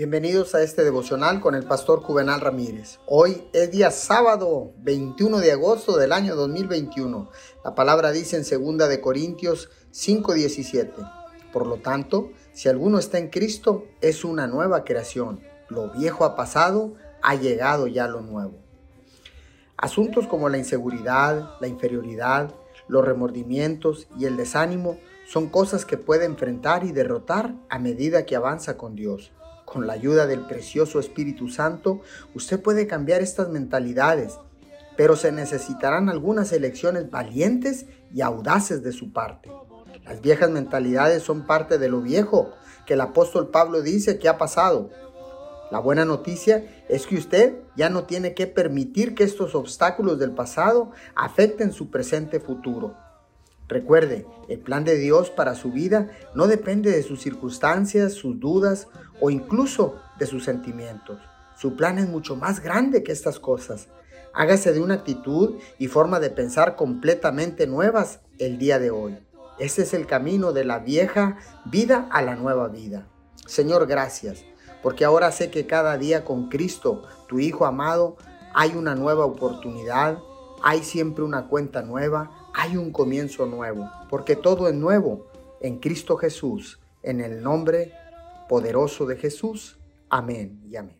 Bienvenidos a este devocional con el pastor Juvenal Ramírez. Hoy es día sábado 21 de agosto del año 2021. La palabra dice en 2 de Corintios 5:17. Por lo tanto, si alguno está en Cristo, es una nueva creación. Lo viejo ha pasado, ha llegado ya lo nuevo. Asuntos como la inseguridad, la inferioridad, los remordimientos y el desánimo son cosas que puede enfrentar y derrotar a medida que avanza con Dios. Con la ayuda del precioso Espíritu Santo, usted puede cambiar estas mentalidades, pero se necesitarán algunas elecciones valientes y audaces de su parte. Las viejas mentalidades son parte de lo viejo que el apóstol Pablo dice que ha pasado. La buena noticia es que usted ya no tiene que permitir que estos obstáculos del pasado afecten su presente futuro. Recuerde, el plan de Dios para su vida no depende de sus circunstancias, sus dudas o incluso de sus sentimientos. Su plan es mucho más grande que estas cosas. Hágase de una actitud y forma de pensar completamente nuevas el día de hoy. Ese es el camino de la vieja vida a la nueva vida. Señor, gracias, porque ahora sé que cada día con Cristo, tu Hijo amado, hay una nueva oportunidad, hay siempre una cuenta nueva, hay un comienzo nuevo, porque todo es nuevo en Cristo Jesús, en el nombre poderoso de Jesús. Amén y amén.